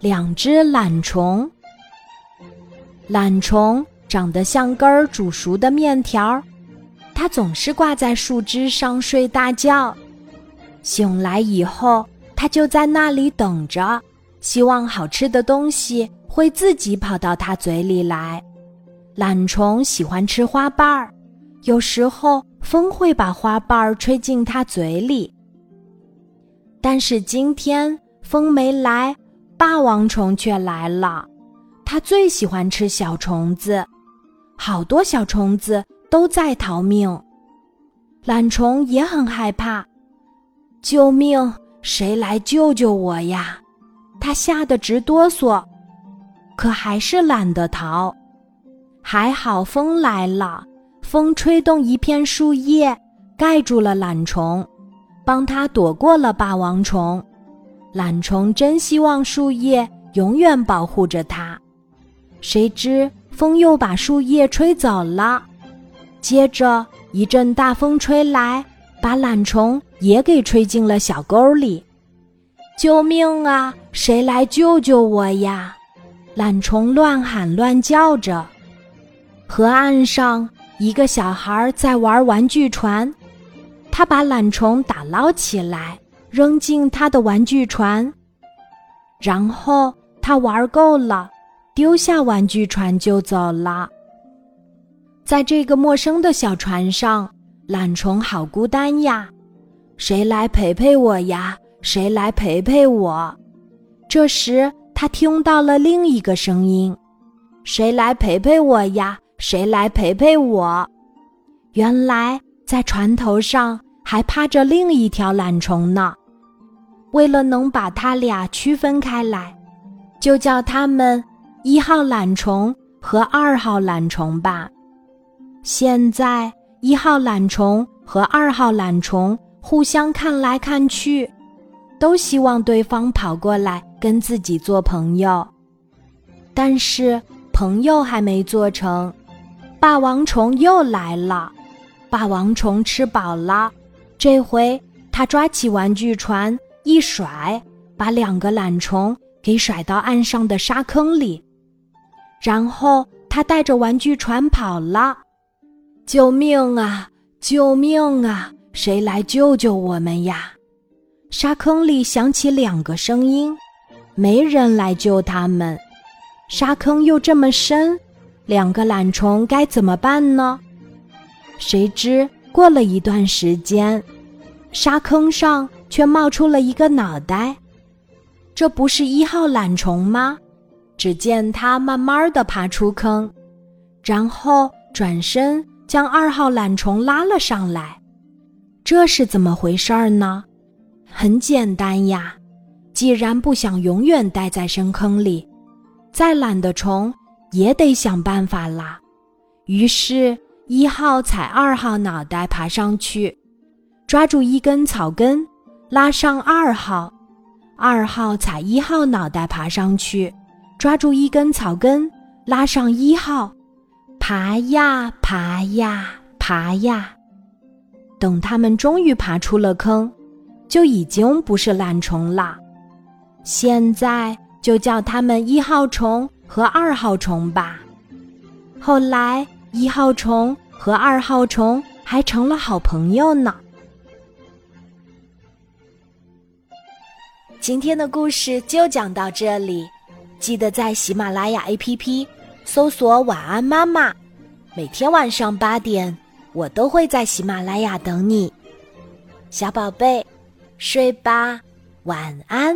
两只懒虫。懒虫长得像根儿煮熟的面条，它总是挂在树枝上睡大觉。醒来以后，它就在那里等着，希望好吃的东西会自己跑到它嘴里来。懒虫喜欢吃花瓣儿，有时候风会把花瓣儿吹进它嘴里。但是今天风没来，霸王虫却来了。它最喜欢吃小虫子，好多小虫子都在逃命。懒虫也很害怕，救命！谁来救救我呀？它吓得直哆嗦，可还是懒得逃。还好风来了，风吹动一片树叶，盖住了懒虫。帮他躲过了霸王虫，懒虫真希望树叶永远保护着它。谁知风又把树叶吹走了，接着一阵大风吹来，把懒虫也给吹进了小沟里。救命啊！谁来救救我呀？懒虫乱喊乱叫着。河岸上，一个小孩在玩玩具船。他把懒虫打捞起来，扔进他的玩具船，然后他玩够了，丢下玩具船就走了。在这个陌生的小船上，懒虫好孤单呀！谁来陪陪我呀？谁来陪陪我？这时，他听到了另一个声音：“谁来陪陪我呀？谁来陪陪我？”原来在船头上。还趴着另一条懒虫呢。为了能把它俩区分开来，就叫它们一号懒虫和二号懒虫吧。现在一号懒虫和二号懒虫互相看来看去，都希望对方跑过来跟自己做朋友。但是朋友还没做成，霸王虫又来了。霸王虫吃饱了。这回他抓起玩具船一甩，把两个懒虫给甩到岸上的沙坑里，然后他带着玩具船跑了。救命啊！救命啊！谁来救救我们呀？沙坑里响起两个声音，没人来救他们。沙坑又这么深，两个懒虫该怎么办呢？谁知。过了一段时间，沙坑上却冒出了一个脑袋。这不是一号懒虫吗？只见它慢慢的爬出坑，然后转身将二号懒虫拉了上来。这是怎么回事儿呢？很简单呀，既然不想永远待在深坑里，再懒的虫也得想办法啦。于是。一号踩二号脑袋爬上去，抓住一根草根，拉上二号；二号踩一号脑袋爬上去，抓住一根草根，拉上一号。爬呀爬呀爬呀，等他们终于爬出了坑，就已经不是懒虫了。现在就叫他们一号虫和二号虫吧。后来。一号虫和二号虫还成了好朋友呢。今天的故事就讲到这里，记得在喜马拉雅 APP 搜索“晚安妈妈”，每天晚上八点，我都会在喜马拉雅等你，小宝贝，睡吧，晚安。